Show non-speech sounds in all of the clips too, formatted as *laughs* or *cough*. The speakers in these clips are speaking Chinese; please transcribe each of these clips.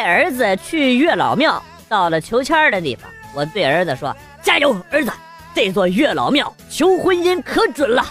带儿子去月老庙，到了求签的地方，我对儿子说：“加油，儿子，这座月老庙求婚姻可准了。”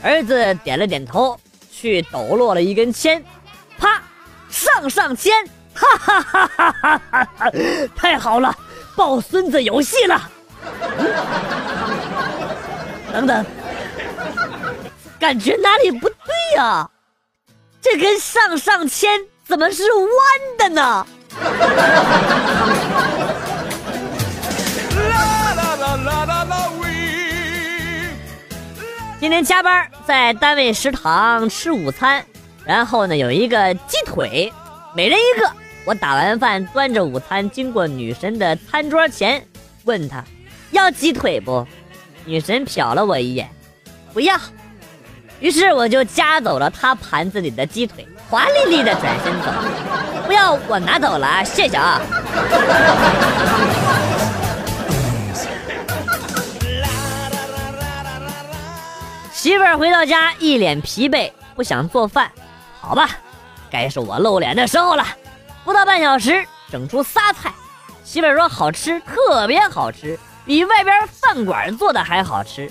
儿子点了点头，去抖落了一根签，啪，上上签，哈哈哈哈哈哈！太好了，抱孙子有戏了。*laughs* 等等，感觉哪里不对呀？这根上上签怎么是弯的呢？*laughs* 今天加班在单位食堂吃午餐，然后呢有一个鸡腿，每人一个。我打完饭端着午餐经过女神的餐桌前，问她要鸡腿不？女神瞟了我一眼，不要。于是我就夹走了她盘子里的鸡腿，华丽丽的转身走。不要，我拿走了，谢谢啊。媳妇儿回到家一脸疲惫，不想做饭。好吧，该是我露脸的时候了。不到半小时，整出仨菜。媳妇儿说好吃，特别好吃。比外边饭馆做的还好吃，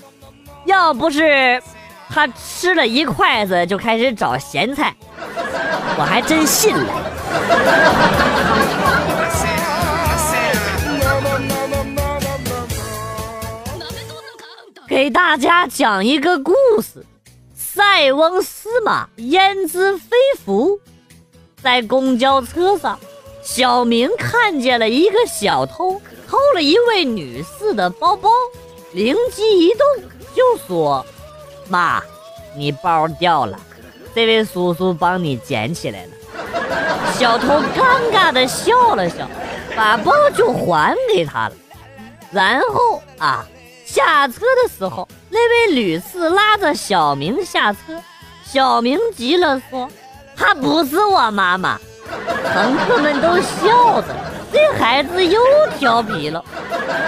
要不是他吃了一筷子就开始找咸菜，我还真信了。给大家讲一个故事：塞翁失马，焉知非福。在公交车上，小明看见了一个小偷。偷了一位女士的包包，灵机一动就说：“妈，你包掉了，这位叔叔帮你捡起来了。”小偷尴尬的笑了笑，把包就还给他了。然后啊，下车的时候，那位女士拉着小明下车，小明急了说：“她不是我妈妈。”乘客们都笑着。这孩子又调皮了，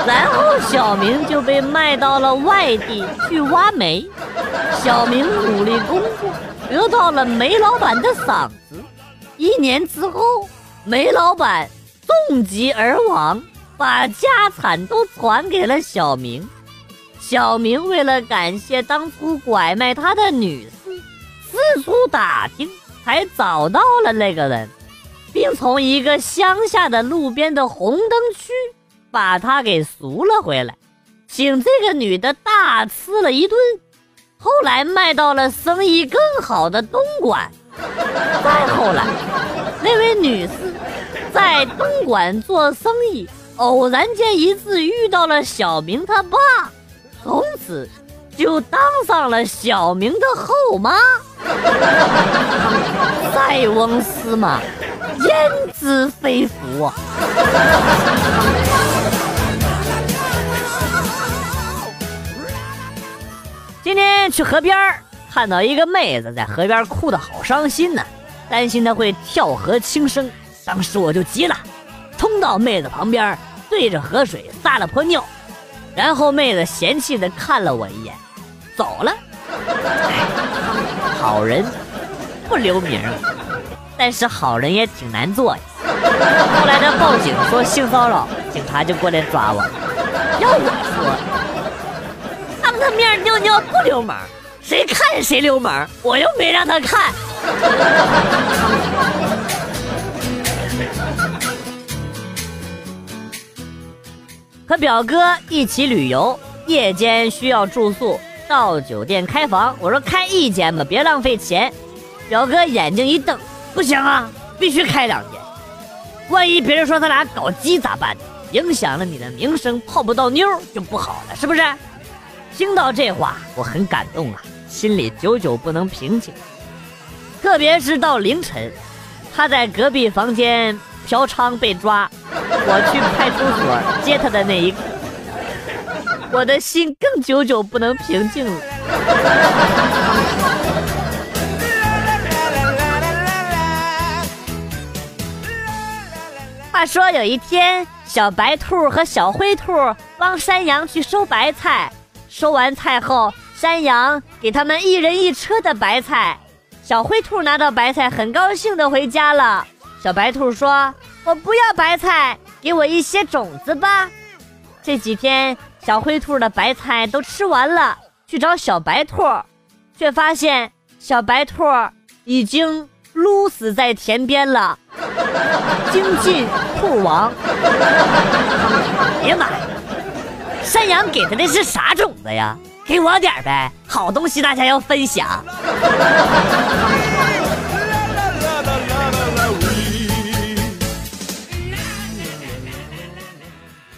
然后小明就被卖到了外地去挖煤。小明努力工作，得到了煤老板的赏识。一年之后，煤老板重疾而亡，把家产都传给了小明。小明为了感谢当初拐卖他的女士，四处打听，才找到了那个人。并从一个乡下的路边的红灯区把她给赎了回来，请这个女的大吃了一顿。后来卖到了生意更好的东莞。再后来，那位女士在东莞做生意，偶然间一次遇到了小明他爸，从此就当上了小明的后妈。塞翁失马。焉知非福啊！今天去河边看到一个妹子在河边哭的好伤心呢，担心她会跳河轻生。当时我就急了，冲到妹子旁边，对着河水撒了泼尿，然后妹子嫌弃的看了我一眼，走了。好人不留名。但是好人也挺难做呀。后来他报警说性骚扰，警察就过来抓我。要我说，他面尿尿不流氓，谁看谁流氓。我又没让他看。和表哥一起旅游，夜间需要住宿，到酒店开房。我说开一间吧，别浪费钱。表哥眼睛一瞪。不行啊，必须开两间。万一别人说他俩搞基咋办？影响了你的名声，泡不到妞就不好了，是不是？听到这话，我很感动啊，心里久久不能平静。特别是到凌晨，他在隔壁房间嫖娼被抓，我去派出所接他的那一刻，我的心更久久不能平静了。话说有一天，小白兔和小灰兔帮山羊去收白菜。收完菜后，山羊给他们一人一车的白菜。小灰兔拿到白菜，很高兴的回家了。小白兔说：“我不要白菜，给我一些种子吧。”这几天，小灰兔的白菜都吃完了，去找小白兔，却发现小白兔已经撸死在田边了，*laughs* 精尽兔亡。哎呀妈呀！山羊给他的是啥种子呀？给我点呗，好东西大家要分享。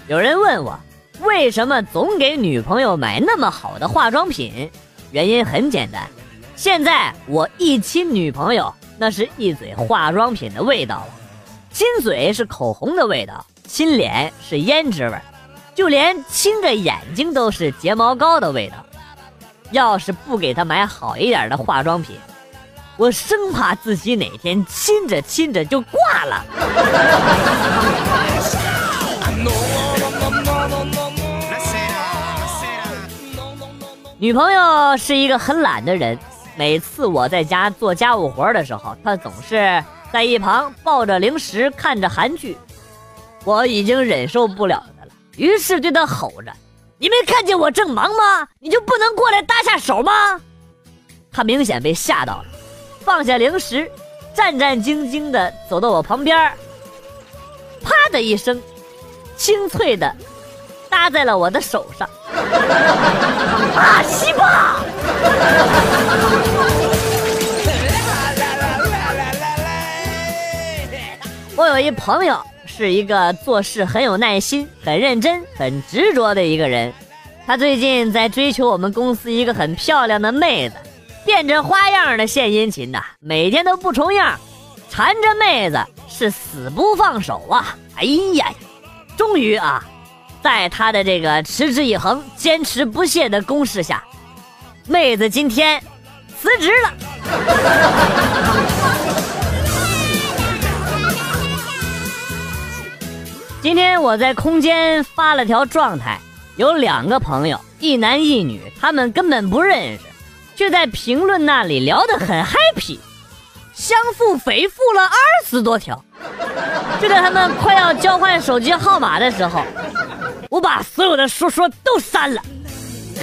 有人问我，为什么总给女朋友买那么好的化妆品？原因很简单，现在我一亲女朋友，那是一嘴化妆品的味道了；亲嘴是口红的味道，亲脸是胭脂味，就连亲着眼睛都是睫毛膏的味道。要是不给她买好一点的化妆品，我生怕自己哪天亲着亲着就挂了。女朋友是一个很懒的人，每次我在家做家务活的时候，她总是在一旁抱着零食看着韩剧。我已经忍受不了了，于是对他吼着：“你没看见我正忙吗？你就不能过来搭下手吗？”他明显被吓到了，放下零食，战战兢兢地走到我旁边，啪的一声，清脆的搭在了我的手上。啊，西瓜！我有一朋友，是一个做事很有耐心、很认真、很执着的一个人。他最近在追求我们公司一个很漂亮的妹子，变着花样的献殷勤呐，每天都不重样，缠着妹子是死不放手啊！哎呀，终于啊！在他的这个持之以恒、坚持不懈的攻势下，妹子今天辞职了。今天我在空间发了条状态，有两个朋友，一男一女，他们根本不认识，却在评论那里聊得很 happy，相互回复了二十多条。就在他们快要交换手机号码的时候。我把所有的说说都删了，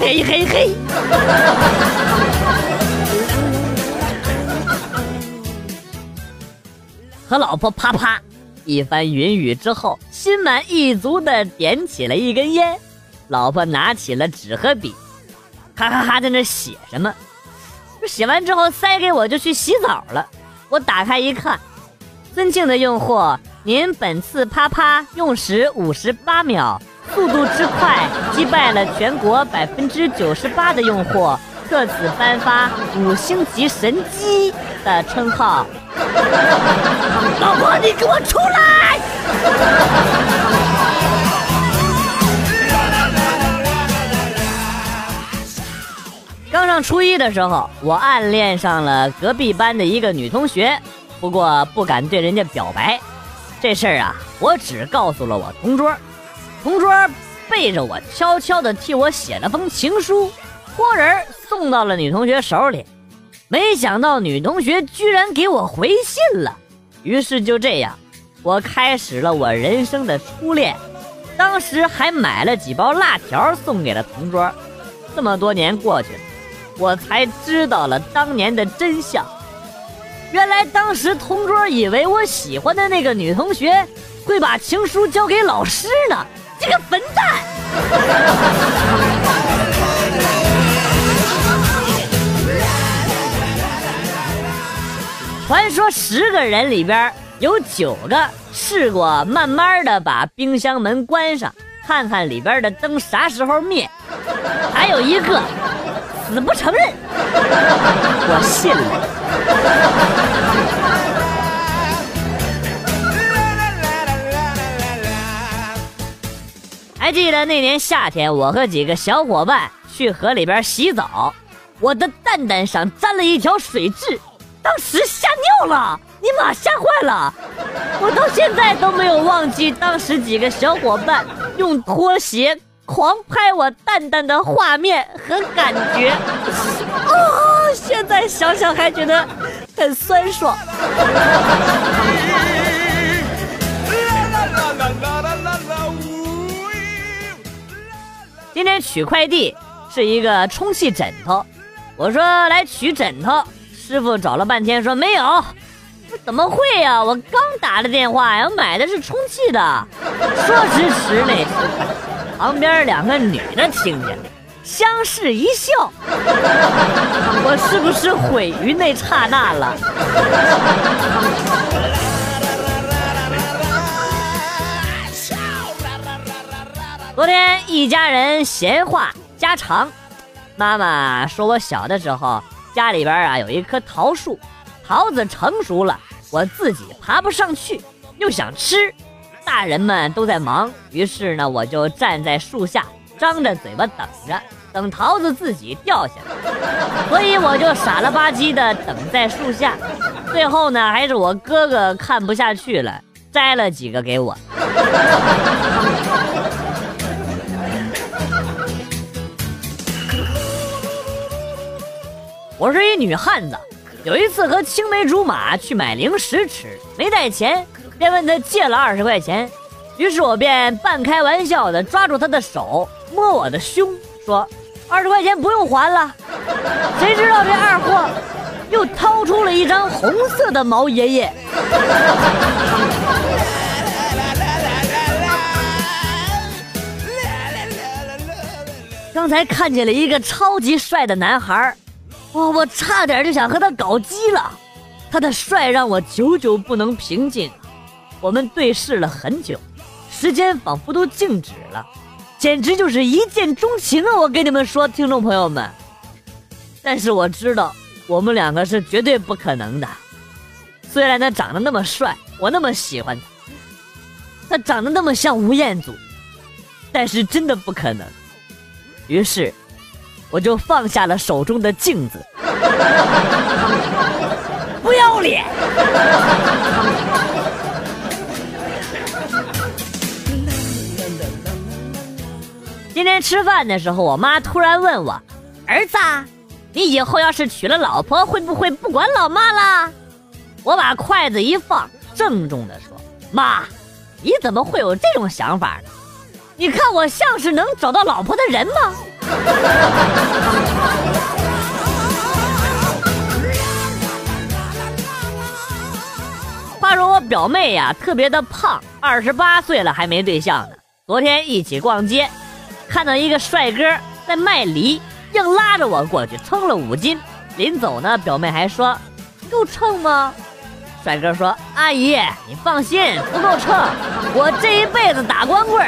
嘿嘿嘿！和老婆啪啪一番云雨之后，心满意足的点起了一根烟。老婆拿起了纸和笔，哈哈哈在那写什么？写完之后塞给我，就去洗澡了。我打开一看，尊敬的用户，您本次啪啪用时五十八秒。速度之快，击败了全国百分之九十八的用户，特此颁发五星级神机的称号。*laughs* 老婆，你给我出来！刚上初一的时候，我暗恋上了隔壁班的一个女同学，不过不敢对人家表白。这事儿啊，我只告诉了我同桌。同桌背着我，悄悄地替我写了封情书，托人送到了女同学手里。没想到女同学居然给我回信了，于是就这样，我开始了我人生的初恋。当时还买了几包辣条送给了同桌。这么多年过去了，我才知道了当年的真相。原来当时同桌以为我喜欢的那个女同学会把情书交给老师呢。这个笨蛋！传说十个人里边有九个试过慢慢的把冰箱门关上，看看里边的灯啥时候灭，还有一个死不承认。我信了。还记得那年夏天，我和几个小伙伴去河里边洗澡，我的蛋蛋上沾了一条水蛭，当时吓尿了，你妈吓坏了，我到现在都没有忘记当时几个小伙伴用拖鞋狂拍我蛋蛋的画面和感觉，哦，现在想想还觉得很酸爽。今天取快递是一个充气枕头，我说来取枕头，师傅找了半天说没有，怎么会呀？我刚打的电话呀，我买的是充气的。说时迟，那时快，旁边两个女的听见了，相视一笑，我是不是毁于那刹那了？昨天一家人闲话家常，妈妈说我小的时候家里边啊有一棵桃树，桃子成熟了，我自己爬不上去，又想吃，大人们都在忙，于是呢我就站在树下，张着嘴巴等着，等桃子自己掉下来，所以我就傻了吧唧的等在树下，最后呢还是我哥哥看不下去了，摘了几个给我。我是一女汉子，有一次和青梅竹马去买零食吃，没带钱，便问他借了二十块钱。于是我便半开玩笑的抓住他的手，摸我的胸，说：“二十块钱不用还了。”谁知道这二货又掏出了一张红色的毛爷爷。刚才看见了一个超级帅的男孩我！我差点就想和他搞基了，他的帅让我久久不能平静。我们对视了很久，时间仿佛都静止了，简直就是一见钟情啊！我跟你们说，听众朋友们，但是我知道我们两个是绝对不可能的。虽然他长得那么帅，我那么喜欢他，他长得那么像吴彦祖，但是真的不可能。于是。我就放下了手中的镜子，*laughs* 不要脸！今天吃饭的时候，我妈突然问我：“儿子，你以后要是娶了老婆，会不会不管老妈了？”我把筷子一放，郑重的说：“妈，你怎么会有这种想法呢？你看我像是能找到老婆的人吗？” *laughs* 话说我表妹呀，特别的胖，二十八岁了还没对象呢。昨天一起逛街，看到一个帅哥在卖梨，硬拉着我过去称了五斤。临走呢，表妹还说：“够称吗？”帅哥说：“阿姨，你放心，不够称，我这一辈子打光棍。”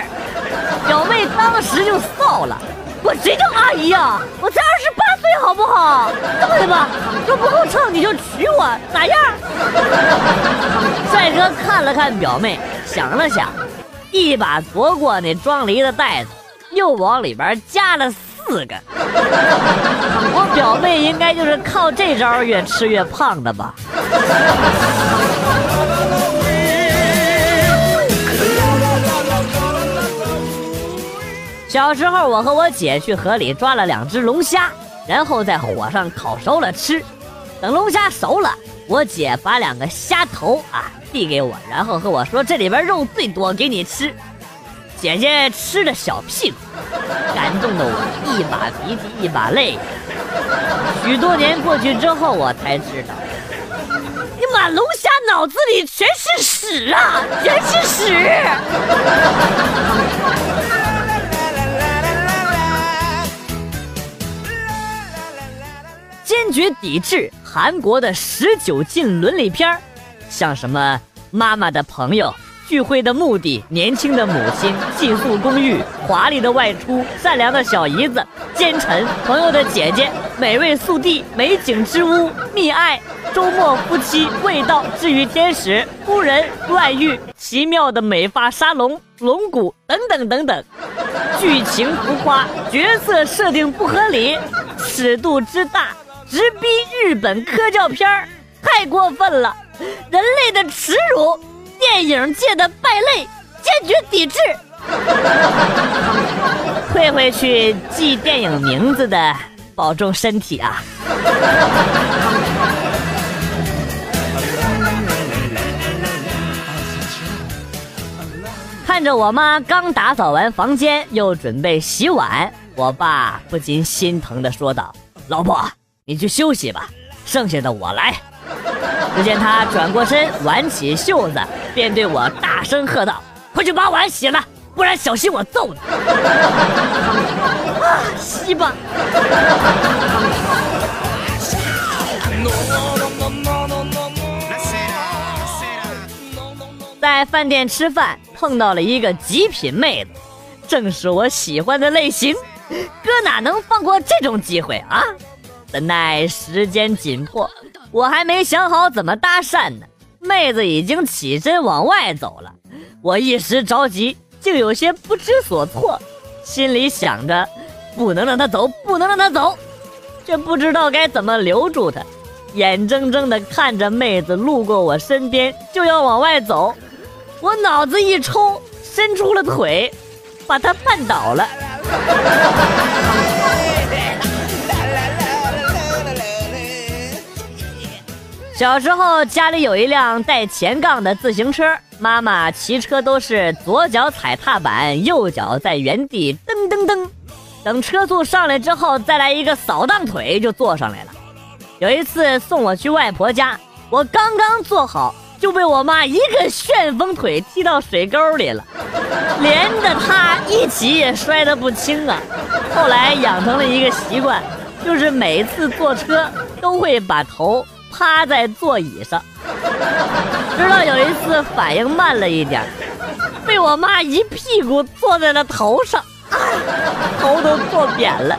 表妹当时就臊了。我谁叫阿姨呀？我才二十八岁，好不好？这么的吧，说不够称你就娶我，咋样？帅哥看了看表妹，想了想，一把夺过那装梨的袋子，又往里边加了四个。我表妹应该就是靠这招越吃越胖的吧。小时候，我和我姐去河里抓了两只龙虾，然后在火上烤熟了吃。等龙虾熟了，我姐把两个虾头啊递给我，然后和我说：“这里边肉最多，给你吃。”姐姐吃的小屁股，感动的我一把鼻涕一把泪。许多年过去之后，我才知道，你满龙虾脑子里全是屎啊，全是屎。坚决抵制韩国的十九禁伦理片，像什么妈妈的朋友、聚会的目的、年轻的母亲、寄宿公寓、华丽的外出、善良的小姨子、奸臣、朋友的姐姐、美味速递、美景之屋、溺爱、周末夫妻、味道、治愈天使、夫人、外遇、奇妙的美发沙龙、龙骨等等等等，剧情浮夸，角色设定不合理，尺度之大。直逼日本科教片儿，太过分了！人类的耻辱，电影界的败类，坚决抵制！*laughs* 退回去记电影名字的，保重身体啊！看着我妈刚打扫完房间，又准备洗碗。我爸不禁心疼地说道：“老婆，你去休息吧，剩下的我来。”只见他转过身，挽起袖子，便对我大声喝道：“快去把碗洗了，不然小心我揍你！” *laughs* 啊，洗吧。在饭店吃饭，碰到了一个极品妹子，正是我喜欢的类型。哥哪能放过这种机会啊？怎奈时间紧迫，我还没想好怎么搭讪呢，妹子已经起身往外走了。我一时着急，竟有些不知所措，心里想着不能让她走，不能让她走，却不知道该怎么留住她。眼睁睁地看着妹子路过我身边，就要往外走，我脑子一抽，伸出了腿，把她绊倒了。小时候家里有一辆带前杠的自行车，妈妈骑车都是左脚踩踏板，右脚在原地蹬蹬蹬，等车速上来之后，再来一个扫荡腿就坐上来了。有一次送我去外婆家，我刚刚坐好，就被我妈一个旋风腿踢到水沟里了，连着她一起也摔得不轻啊。后来养成了一个习惯，就是每次坐车都会把头趴在座椅上，直到有一次反应慢了一点，被我妈一屁股坐在了头上，头都坐扁了。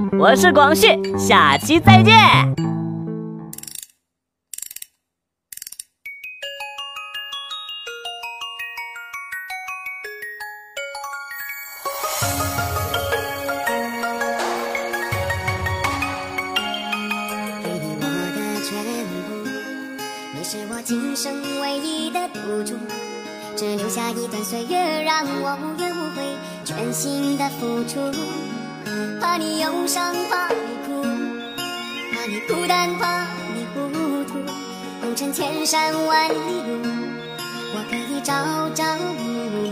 我是广旭，下期再见。给你我的全部，你是我今生唯一的赌注，只留下一段岁月，让我无怨无悔，全心的付出。怕你忧伤，怕你哭，怕你孤单，怕你糊涂。红尘千山万里路，我可以朝朝暮暮，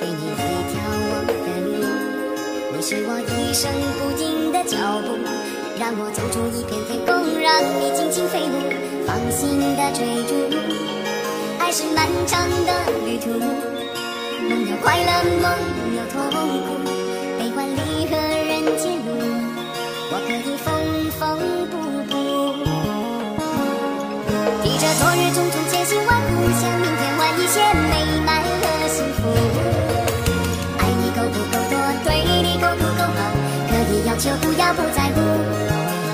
给你一条我的路。你是我一生不停的脚步，让我走出一片天空，让你尽情飞舞，放。心的追逐。爱是漫长的旅途，梦有快乐，梦有痛苦。昨日种种千辛万苦，向明天换一些美满和幸福。爱你够不够多，对你够不够好，可以要求，不要不在乎。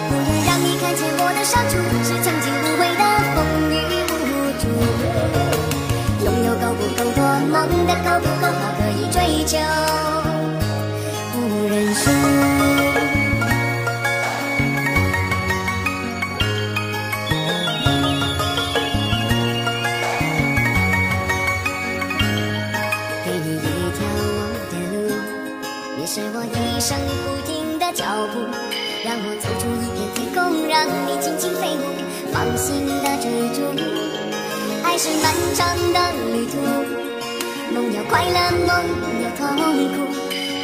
不愿让你看见我的伤处，是曾经无悔的风雨无阻。拥有够不够多，梦的够不够好，可以追求。不认输。是漫长的旅途，梦有快乐，梦有痛苦。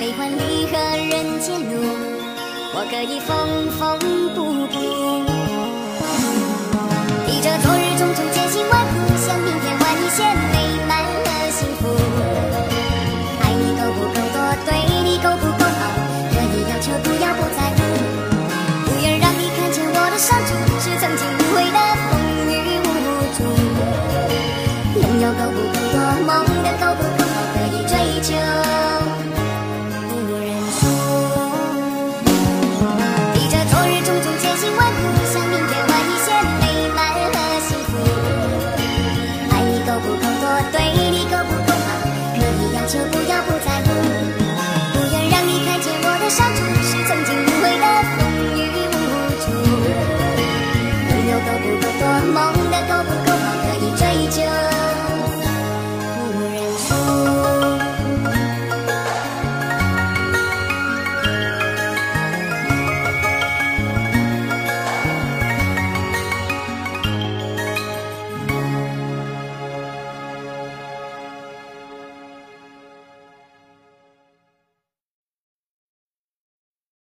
悲欢离合人间路，我可以缝缝补补。